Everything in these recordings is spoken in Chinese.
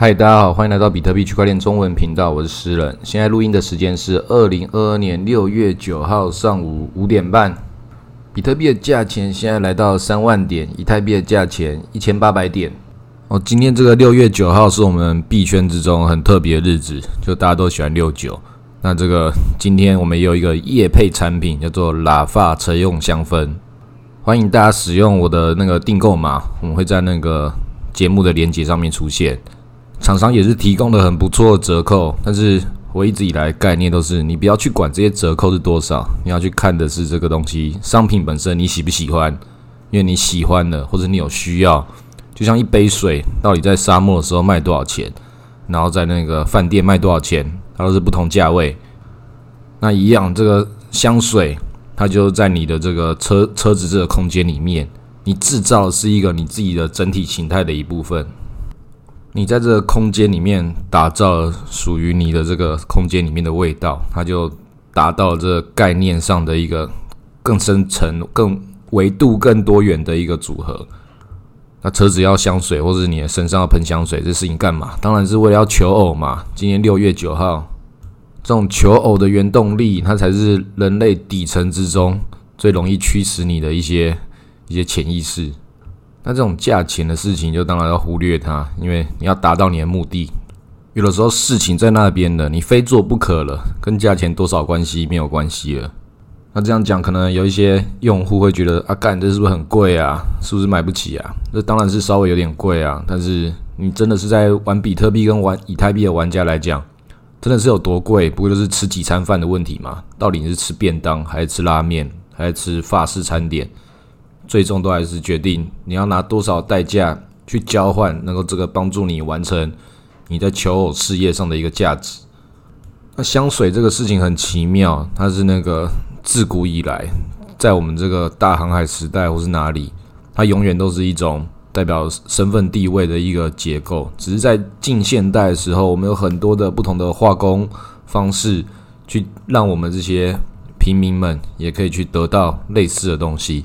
嗨，大家好，欢迎来到比特币区块链中文频道，我是诗人。现在录音的时间是二零二二年六月九号上午五点半。比特币的价钱现在来到三万点，以太币的价钱一千八百点。哦，今天这个六月九号是我们币圈之中很特别的日子，就大家都喜欢六九。那这个今天我们有一个夜配产品，叫做拉发车用香氛，欢迎大家使用我的那个订购码，我们会在那个节目的链接上面出现。厂商也是提供了很不错的折扣，但是我一直以来概念都是，你不要去管这些折扣是多少，你要去看的是这个东西商品本身你喜不喜欢，因为你喜欢的或者你有需要，就像一杯水到底在沙漠的时候卖多少钱，然后在那个饭店卖多少钱。它都是不同价位，那一样，这个香水它就在你的这个车车子这个空间里面，你制造是一个你自己的整体形态的一部分，你在这个空间里面打造属于你的这个空间里面的味道，它就达到了这个概念上的一个更深层、更维度更多元的一个组合。那车子要香水，或者你的身上要喷香水，这事情干嘛？当然是为了要求偶嘛。今天六月九号，这种求偶的原动力，它才是人类底层之中最容易驱使你的一些一些潜意识。那这种价钱的事情，就当然要忽略它，因为你要达到你的目的。有的时候事情在那边的，你非做不可了，跟价钱多少关系没有关系了。那这样讲，可能有一些用户会觉得啊，干这是不是很贵啊？是不是买不起啊？这当然是稍微有点贵啊。但是你真的是在玩比特币跟玩以太币的玩家来讲，真的是有多贵？不过就是吃几餐饭的问题嘛。到底你是吃便当，还是吃拉面，还是吃法式餐点？最终都还是决定你要拿多少代价去交换，能够这个帮助你完成你在求偶事业上的一个价值。那香水这个事情很奇妙，它是那个。自古以来，在我们这个大航海时代或是哪里，它永远都是一种代表身份地位的一个结构。只是在近现代的时候，我们有很多的不同的化工方式，去让我们这些平民们也可以去得到类似的东西。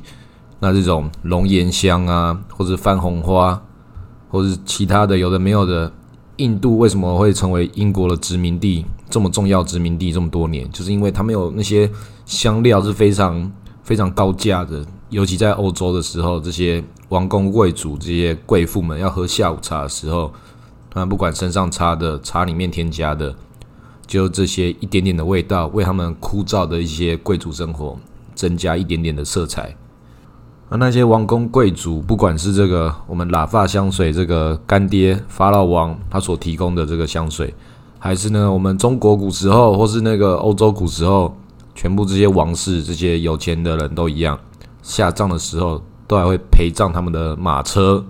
那这种龙涎香啊，或者番红花，或者其他的有的没有的。印度为什么会成为英国的殖民地这么重要殖民地这么多年？就是因为他们有那些香料是非常非常高价的，尤其在欧洲的时候，这些王公贵族、这些贵妇们要喝下午茶的时候，他们不管身上擦的、茶里面添加的，就这些一点点的味道，为他们枯燥的一些贵族生活增加一点点的色彩。而那些王公贵族，不管是这个我们喇发香水，这个干爹法老王他所提供的这个香水，还是呢我们中国古时候，或是那个欧洲古时候，全部这些王室、这些有钱的人都一样，下葬的时候都还会陪葬他们的马车。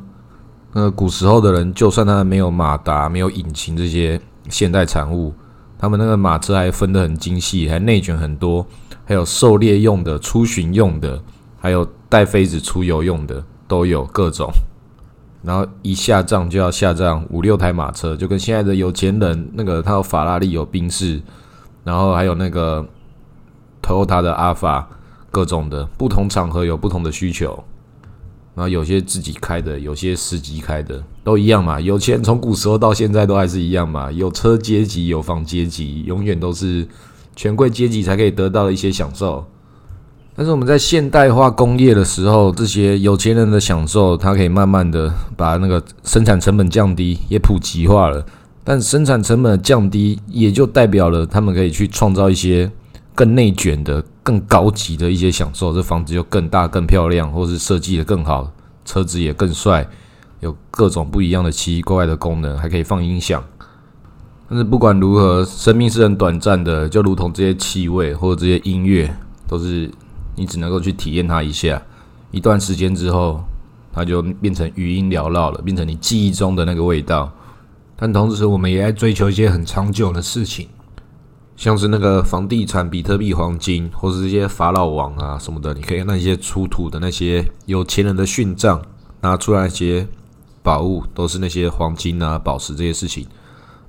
那古时候的人，就算他没有马达、没有引擎这些现代产物，他们那个马车还分得很精细，还内卷很多，还有狩猎用的、出巡用的。还有带妃子出游用的都有各种，然后一下葬就要下葬五六台马车，就跟现在的有钱人那个他有法拉利有宾士，然后还有那个 Toyota 的阿法，各种的不同场合有不同的需求，然后有些自己开的，有些司机开的，都一样嘛。有钱从古时候到现在都还是一样嘛，有车阶级有房阶级，永远都是权贵阶级才可以得到的一些享受。但是我们在现代化工业的时候，这些有钱人的享受，他可以慢慢的把那个生产成本降低，也普及化了。但生产成本降低，也就代表了他们可以去创造一些更内卷的、更高级的一些享受。这房子就更大、更漂亮，或是设计的更好，车子也更帅，有各种不一样的奇奇怪怪的功能，还可以放音响。但是不管如何，生命是很短暂的，就如同这些气味或者这些音乐，都是。你只能够去体验它一下，一段时间之后，它就变成余音缭绕了，变成你记忆中的那个味道。但同时，我们也在追求一些很长久的事情，像是那个房地产、比特币、黄金，或是这些法老王啊什么的。你可以看那些出土的那些有钱人的殉葬，拿出来一些宝物，都是那些黄金啊、宝石这些事情。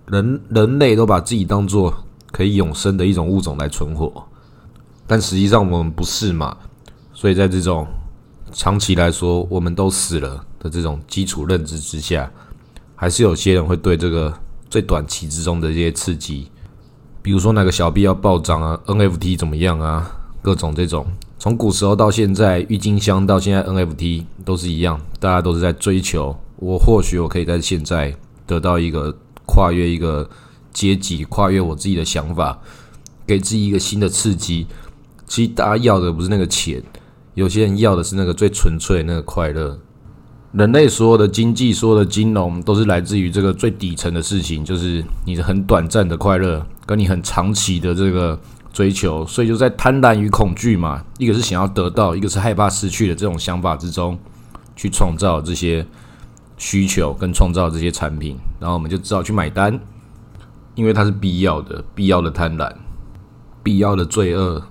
人人类都把自己当做可以永生的一种物种来存活。但实际上我们不是嘛，所以在这种长期来说我们都死了的这种基础认知之下，还是有些人会对这个最短期之中的这些刺激，比如说哪个小币要暴涨啊，NFT 怎么样啊，各种这种，从古时候到现在，郁金香到现在 NFT 都是一样，大家都是在追求。我或许我可以在现在得到一个跨越一个阶级，跨越我自己的想法，给自己一个新的刺激。其实大家要的不是那个钱，有些人要的是那个最纯粹那个快乐。人类所有的经济、所有的金融，都是来自于这个最底层的事情，就是你的很短暂的快乐，跟你很长期的这个追求。所以就在贪婪与恐惧嘛，一个是想要得到，一个是害怕失去的这种想法之中，去创造这些需求跟创造这些产品，然后我们就只好去买单，因为它是必要的，必要的贪婪，必要的罪恶。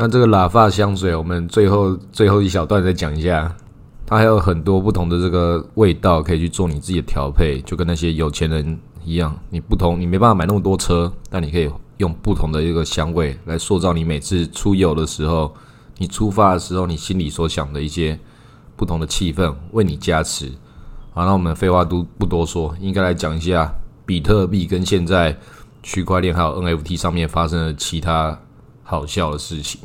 那这个喇发香水，我们最后最后一小段再讲一下。它还有很多不同的这个味道可以去做你自己的调配，就跟那些有钱人一样，你不同，你没办法买那么多车，但你可以用不同的一个香味来塑造你每次出游的时候，你出发的时候，你心里所想的一些不同的气氛，为你加持。好，那我们废话都不多说，应该来讲一下比特币跟现在区块链还有 NFT 上面发生的其他好笑的事情。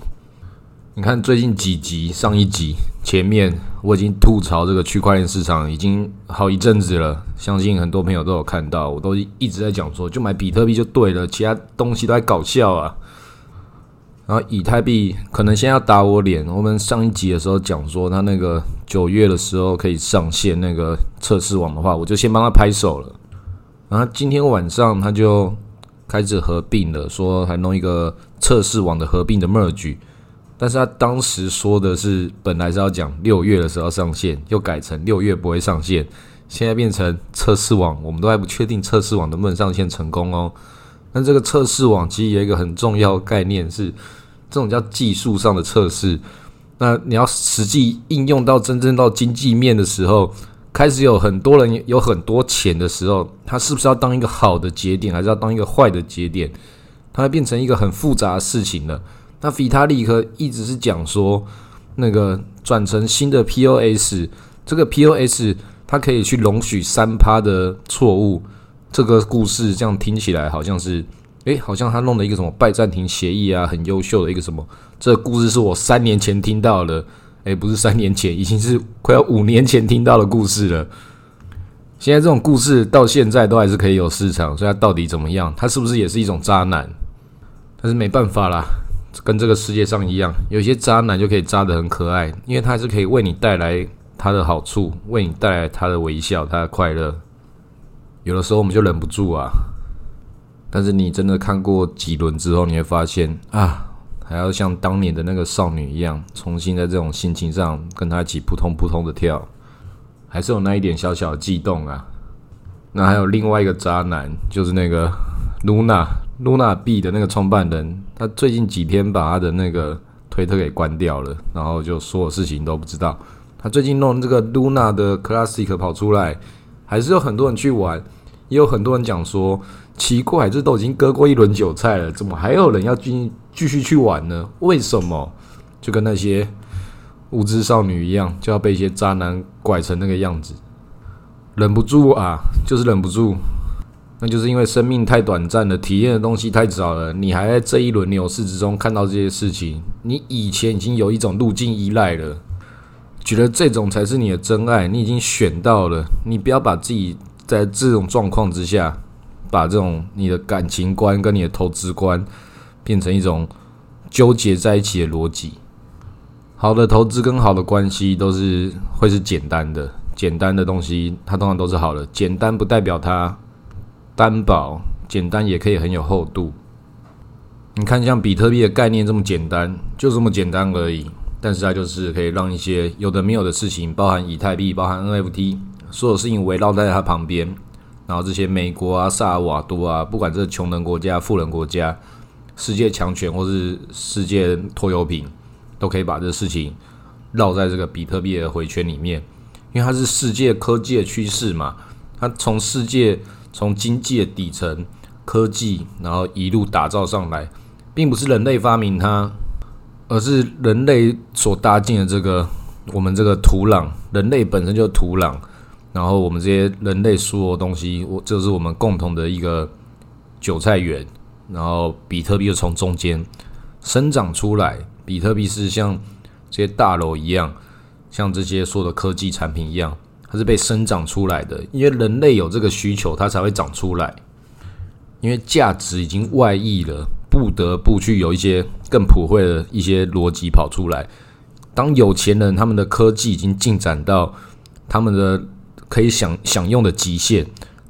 你看最近几集，上一集前面我已经吐槽这个区块链市场已经好一阵子了，相信很多朋友都有看到，我都一直在讲说，就买比特币就对了，其他东西都在搞笑啊。然后以太币可能先要打我脸，我们上一集的时候讲说，他那个九月的时候可以上线那个测试网的话，我就先帮他拍手了。然后今天晚上他就开始合并了，说还弄一个测试网的合并的 merge。但是他当时说的是，本来是要讲六月的时候上线，又改成六月不会上线，现在变成测试网，我们都还不确定测试网能不能上线成功哦。那这个测试网其实有一个很重要概念，是这种叫技术上的测试。那你要实际应用到真正到经济面的时候，开始有很多人有很多钱的时候，它是不是要当一个好的节点，还是要当一个坏的节点？它变成一个很复杂的事情了。那比塔利克一直是讲说，那个转成新的 POS，这个 POS 它可以去容许三趴的错误。这个故事这样听起来好像是，诶，好像他弄了一个什么拜占庭协议啊，很优秀的一个什么。这个故事是我三年前听到的，诶，不是三年前，已经是快要五年前听到的故事了。现在这种故事到现在都还是可以有市场，所以它到底怎么样？它是不是也是一种渣男？但是没办法啦。跟这个世界上一样，有些渣男就可以渣得很可爱，因为他是可以为你带来他的好处，为你带来他的微笑、他的快乐。有的时候我们就忍不住啊，但是你真的看过几轮之后，你会发现啊，还要像当年的那个少女一样，重新在这种心情上跟他一起扑通扑通的跳，还是有那一点小小的悸动啊。那还有另外一个渣男，就是那个露娜。Luna B 的那个创办人，他最近几天把他的那个推特给关掉了，然后就所有事情都不知道。他最近弄这个 Luna 的 Classic 跑出来，还是有很多人去玩，也有很多人讲说奇怪，这都已经割过一轮韭菜了，怎么还有人要继继续去玩呢？为什么？就跟那些无知少女一样，就要被一些渣男拐成那个样子，忍不住啊，就是忍不住。那就是因为生命太短暂了，体验的东西太少了，你还在这一轮牛市之中看到这些事情，你以前已经有一种路径依赖了，觉得这种才是你的真爱，你已经选到了，你不要把自己在这种状况之下，把这种你的感情观跟你的投资观变成一种纠结在一起的逻辑。好的投资跟好的关系都是会是简单的，简单的东西它通常都是好的，简单不代表它。担保简单也可以很有厚度。你看，像比特币的概念这么简单，就这么简单而已。但是它就是可以让一些有的没有的事情，包含以太币、包含 NFT，所有事情围绕在它旁边。然后这些美国啊、萨尔瓦多啊，不管这是穷人国家、富人国家、世界强权或是世界拖油瓶，都可以把这事情绕在这个比特币的回圈里面，因为它是世界科技的趋势嘛。它从世界。从经济的底层科技，然后一路打造上来，并不是人类发明它，而是人类所搭建的这个我们这个土壤。人类本身就是土壤，然后我们这些人类所有东西，我这是我们共同的一个韭菜园，然后比特币就从中间生长出来。比特币是像这些大楼一样，像这些所有的科技产品一样，它是被生长出来的。因为人类有这个需求，它才会长出来。因为价值已经外溢了，不得不去有一些更普惠的一些逻辑跑出来。当有钱人他们的科技已经进展到他们的可以享享用的极限，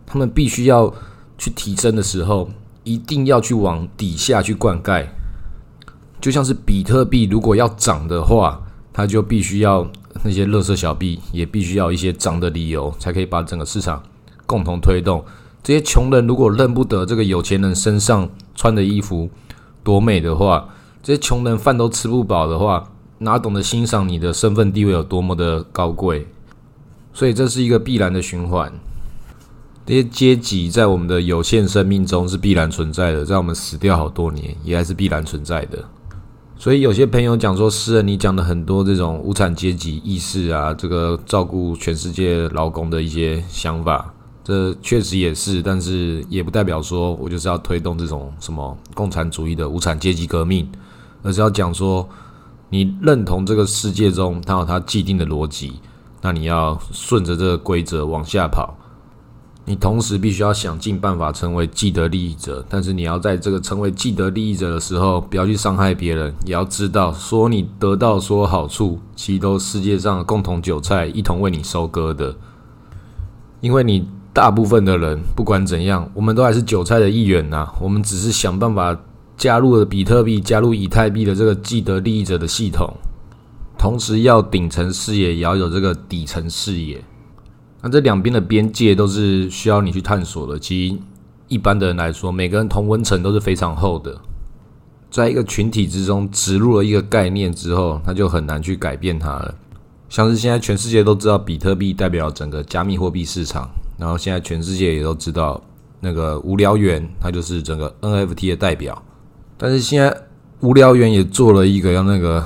他们必须要去提升的时候，一定要去往底下去灌溉。就像是比特币，如果要涨的话，它就必须要那些乐色小币也必须要一些涨的理由，才可以把整个市场共同推动。这些穷人如果认不得这个有钱人身上穿的衣服多美的话，这些穷人饭都吃不饱的话，哪懂得欣赏你的身份地位有多么的高贵？所以这是一个必然的循环。这些阶级在我们的有限生命中是必然存在的，在我们死掉好多年也还是必然存在的。所以有些朋友讲说，诗人你讲的很多这种无产阶级意识啊，这个照顾全世界劳工的一些想法，这确实也是，但是也不代表说我就是要推动这种什么共产主义的无产阶级革命，而是要讲说，你认同这个世界中它有它既定的逻辑，那你要顺着这个规则往下跑。你同时必须要想尽办法成为既得利益者，但是你要在这个成为既得利益者的时候，不要去伤害别人，也要知道说你得到所有好处，其实都是世界上的共同韭菜一同为你收割的。因为你大部分的人不管怎样，我们都还是韭菜的一员呐。我们只是想办法加入了比特币、加入以太币的这个既得利益者的系统，同时要顶层视野，也要有这个底层视野。那这两边的边界都是需要你去探索的。其实一般的人来说，每个人同温层都是非常厚的。在一个群体之中植入了一个概念之后，他就很难去改变它了。像是现在全世界都知道比特币代表整个加密货币市场，然后现在全世界也都知道那个无聊猿，它就是整个 NFT 的代表。但是现在无聊猿也做了一个要那个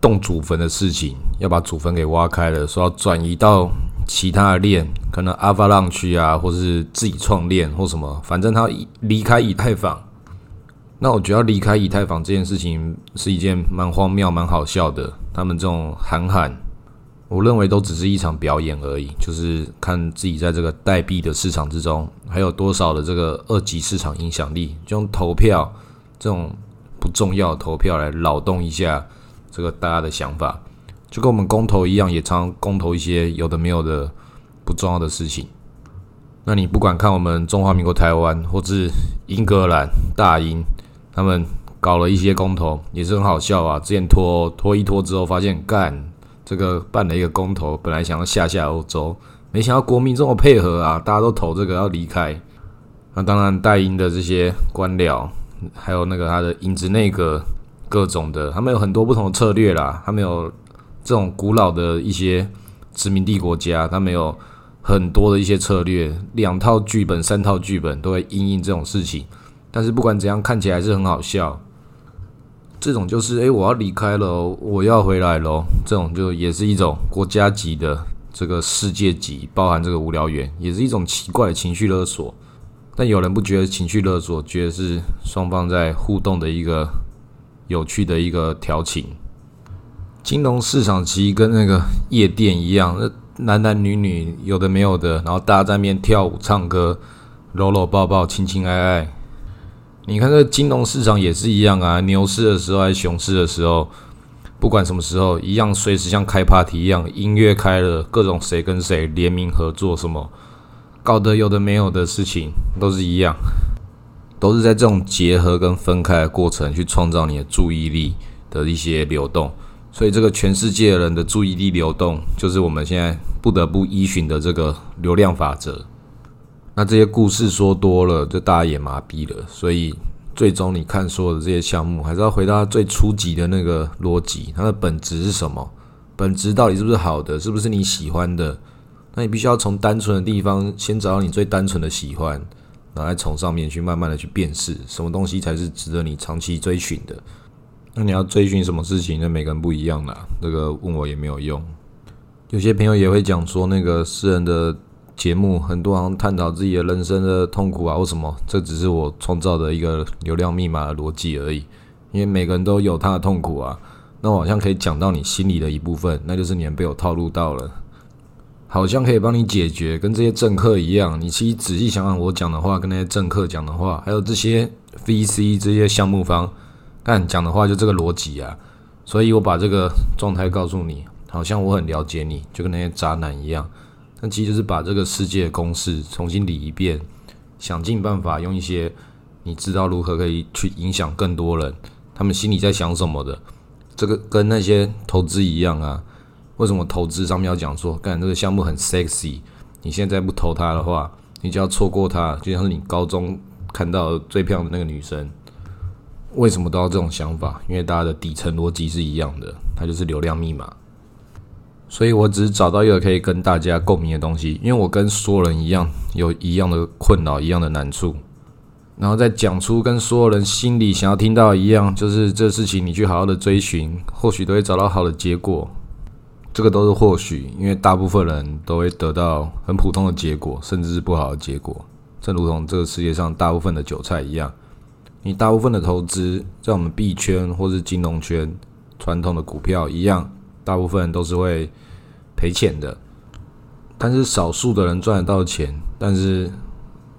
动祖坟的事情，要把祖坟给挖开了，说要转移到。其他的链可能阿法浪区啊，或是自己创链或什么，反正他离开以太坊。那我觉得离开以太坊这件事情是一件蛮荒谬、蛮好笑的。他们这种喊喊，我认为都只是一场表演而已，就是看自己在这个代币的市场之中还有多少的这个二级市场影响力，就用投票这种不重要的投票来扰动一下这个大家的想法。就跟我们公投一样，也常公投一些有的没有的不重要的事情。那你不管看我们中华民国台湾，或是英格兰大英，他们搞了一些公投，也是很好笑啊。之前拖拖一拖之后，发现干这个办了一个公投，本来想要下下欧洲，没想到国民这么配合啊，大家都投这个要离开。那当然，大英的这些官僚，还有那个他的影子内阁各种的，他们有很多不同的策略啦，他们有。这种古老的一些殖民地国家，他们有很多的一些策略，两套剧本、三套剧本都会应应这种事情。但是不管怎样，看起来是很好笑。这种就是，诶，我要离开了，我要回来了。这种就也是一种国家级的这个世界级，包含这个无聊猿，也是一种奇怪的情绪勒索。但有人不觉得情绪勒索，觉得是双方在互动的一个有趣的一个调情。金融市场其实跟那个夜店一样，那男男女女有的没有的，然后大家在面跳舞、唱歌、搂搂抱抱、亲亲爱爱。你看这金融市场也是一样啊，牛市的时候还是熊市的时候，不管什么时候，一样随时像开 party 一样，音乐开了，各种谁跟谁联名合作，什么搞得有的没有的事情，都是一样，都是在这种结合跟分开的过程去创造你的注意力的一些流动。所以，这个全世界人的注意力流动，就是我们现在不得不依循的这个流量法则。那这些故事说多了，就大家也麻痹了。所以，最终你看所有的这些项目，还是要回到最初级的那个逻辑，它的本质是什么？本质到底是不是好的？是不是你喜欢的？那你必须要从单纯的地方先找到你最单纯的喜欢，然后从上面去慢慢的去辨识什么东西才是值得你长期追寻的。那你要追寻什么事情？那每个人不一样啦，这个问我也没有用。有些朋友也会讲说，那个私人的节目，很多人探讨自己的人生的痛苦啊，或什么，这只是我创造的一个流量密码的逻辑而已。因为每个人都有他的痛苦啊，那我好像可以讲到你心里的一部分，那就是你被我套路到了，好像可以帮你解决，跟这些政客一样。你其实仔细想想，我讲的话跟那些政客讲的话，还有这些 VC 这些项目方但讲的话，就这个逻辑啊。所以我把这个状态告诉你，好像我很了解你，就跟那些渣男一样。但其实就是把这个世界公式重新理一遍，想尽办法用一些你知道如何可以去影响更多人。他们心里在想什么的？这个跟那些投资一样啊。为什么投资上面要讲说，干这个项目很 sexy，你现在不投它的话，你就要错过它，就像是你高中看到最漂亮的那个女生。为什么都要这种想法？因为大家的底层逻辑是一样的，它就是流量密码。所以我只是找到一个可以跟大家共鸣的东西，因为我跟所有人一样，有一样的困扰，一样的难处。然后再讲出跟所有人心里想要听到一样，就是这事情你去好好的追寻，或许都会找到好的结果。这个都是或许，因为大部分人都会得到很普通的结果，甚至是不好的结果。正如同这个世界上大部分的韭菜一样，你大部分的投资在我们币圈或是金融圈传统的股票一样，大部分人都是会赔钱的。但是少数的人赚得到钱，但是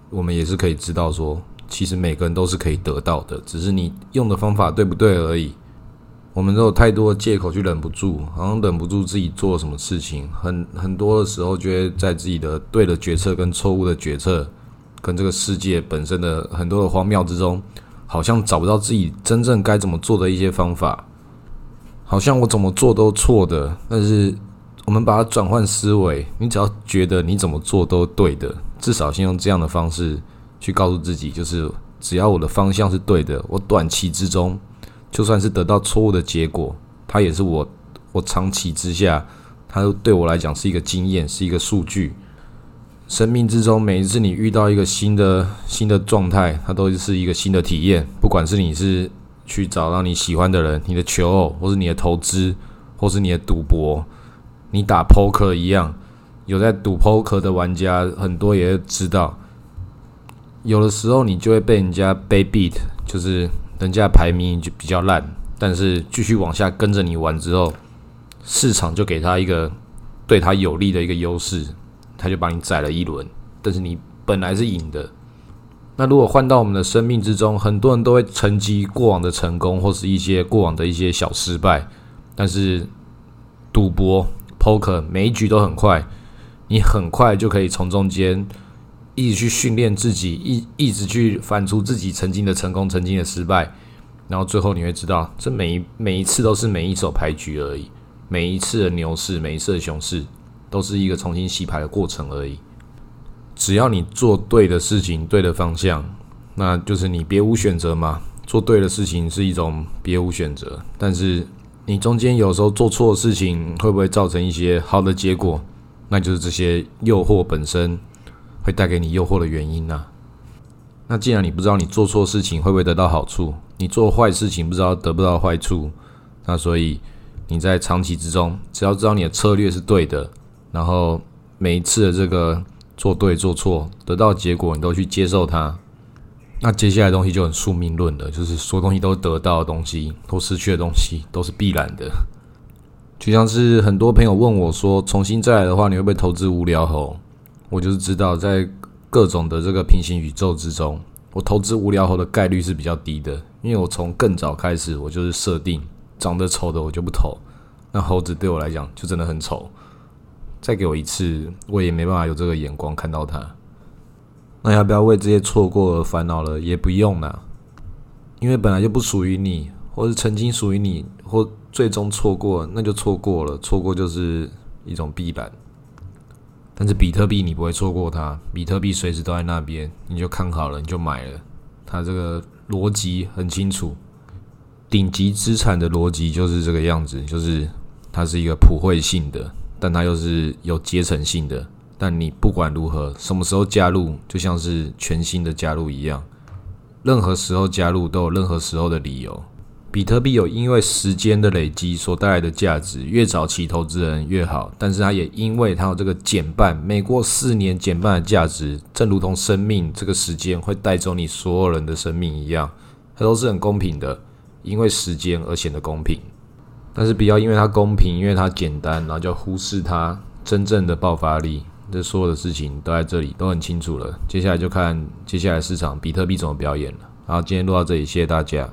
我们也是可以知道说。其实每个人都是可以得到的，只是你用的方法对不对而已。我们都有太多的借口去忍不住，好像忍不住自己做了什么事情。很很多的时候，就会在自己的对的决策跟错误的决策，跟这个世界本身的很多的荒谬之中，好像找不到自己真正该怎么做的一些方法。好像我怎么做都错的，但是我们把它转换思维，你只要觉得你怎么做都对的，至少先用这样的方式。去告诉自己，就是只要我的方向是对的，我短期之中就算是得到错误的结果，它也是我我长期之下，它对我来讲是一个经验，是一个数据。生命之中每一次你遇到一个新的新的状态，它都是一个新的体验。不管是你是去找到你喜欢的人，你的求偶，或是你的投资，或是你的赌博，你打 poker 一样，有在赌 poker 的玩家很多也知道。有的时候你就会被人家被 beat，就是人家排名就比较烂，但是继续往下跟着你玩之后，市场就给他一个对他有利的一个优势，他就把你宰了一轮。但是你本来是赢的。那如果换到我们的生命之中，很多人都会沉积过往的成功，或是一些过往的一些小失败。但是赌博 poker 每一局都很快，你很快就可以从中间。一直去训练自己，一一直去反刍自己曾经的成功、曾经的失败，然后最后你会知道，这每一每一次都是每一手牌局而已，每一次的牛市、每一次的熊市，都是一个重新洗牌的过程而已。只要你做对的事情、对的方向，那就是你别无选择嘛。做对的事情是一种别无选择，但是你中间有时候做错事情，会不会造成一些好的结果？那就是这些诱惑本身。会带给你诱惑的原因呢？那既然你不知道你做错事情会不会得到好处，你做坏事情不知道得不到坏处，那所以你在长期之中，只要知道你的策略是对的，然后每一次的这个做对做错得到结果，你都去接受它，那接下来东西就很宿命论的，就是所有东西都得到的东西，都失去的东西都是必然的。就像是很多朋友问我说，重新再来的话，你会不会投资无聊猴？我就是知道，在各种的这个平行宇宙之中，我投资无聊猴的概率是比较低的，因为我从更早开始，我就是设定长得丑的我就不投，那猴子对我来讲就真的很丑，再给我一次，我也没办法有这个眼光看到它。那要不要为这些错过而烦恼了？也不用啦，因为本来就不属于你，或是曾经属于你，或最终错过，那就错过了，错过就是一种必然。但是比特币你不会错过它，比特币随时都在那边，你就看好了，你就买了。它这个逻辑很清楚，顶级资产的逻辑就是这个样子，就是它是一个普惠性的，但它又是有阶层性的。但你不管如何，什么时候加入，就像是全新的加入一样，任何时候加入都有任何时候的理由。比特币有因为时间的累积所带来的价值，越早期投资人越好。但是它也因为它有这个减半，每过四年减半的价值，正如同生命这个时间会带走你所有人的生命一样，它都是很公平的，因为时间而显得公平。但是不要因为它公平，因为它简单，然后就忽视它真正的爆发力。这所有的事情都在这里，都很清楚了。接下来就看接下来市场比特币怎么表演了。好，今天录到这里，谢谢大家。